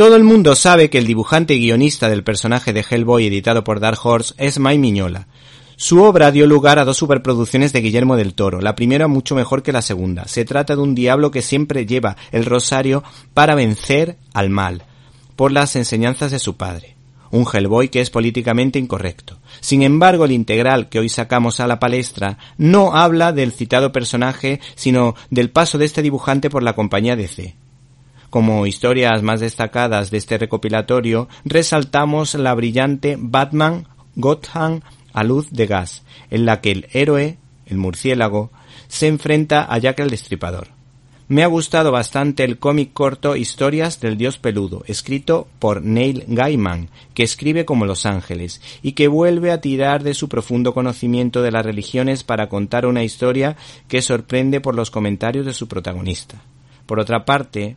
Todo el mundo sabe que el dibujante y guionista del personaje de Hellboy editado por Dark Horse es Mike Miñola. Su obra dio lugar a dos superproducciones de Guillermo del Toro, la primera mucho mejor que la segunda. Se trata de un diablo que siempre lleva el rosario para vencer al mal, por las enseñanzas de su padre. Un Hellboy que es políticamente incorrecto. Sin embargo, el integral que hoy sacamos a la palestra no habla del citado personaje, sino del paso de este dibujante por la compañía DC. Como historias más destacadas de este recopilatorio, resaltamos la brillante Batman Gotham a luz de gas, en la que el héroe, el murciélago, se enfrenta a Jack el Destripador. Me ha gustado bastante el cómic corto Historias del Dios Peludo, escrito por Neil Gaiman, que escribe como Los Ángeles, y que vuelve a tirar de su profundo conocimiento de las religiones para contar una historia que sorprende por los comentarios de su protagonista. Por otra parte,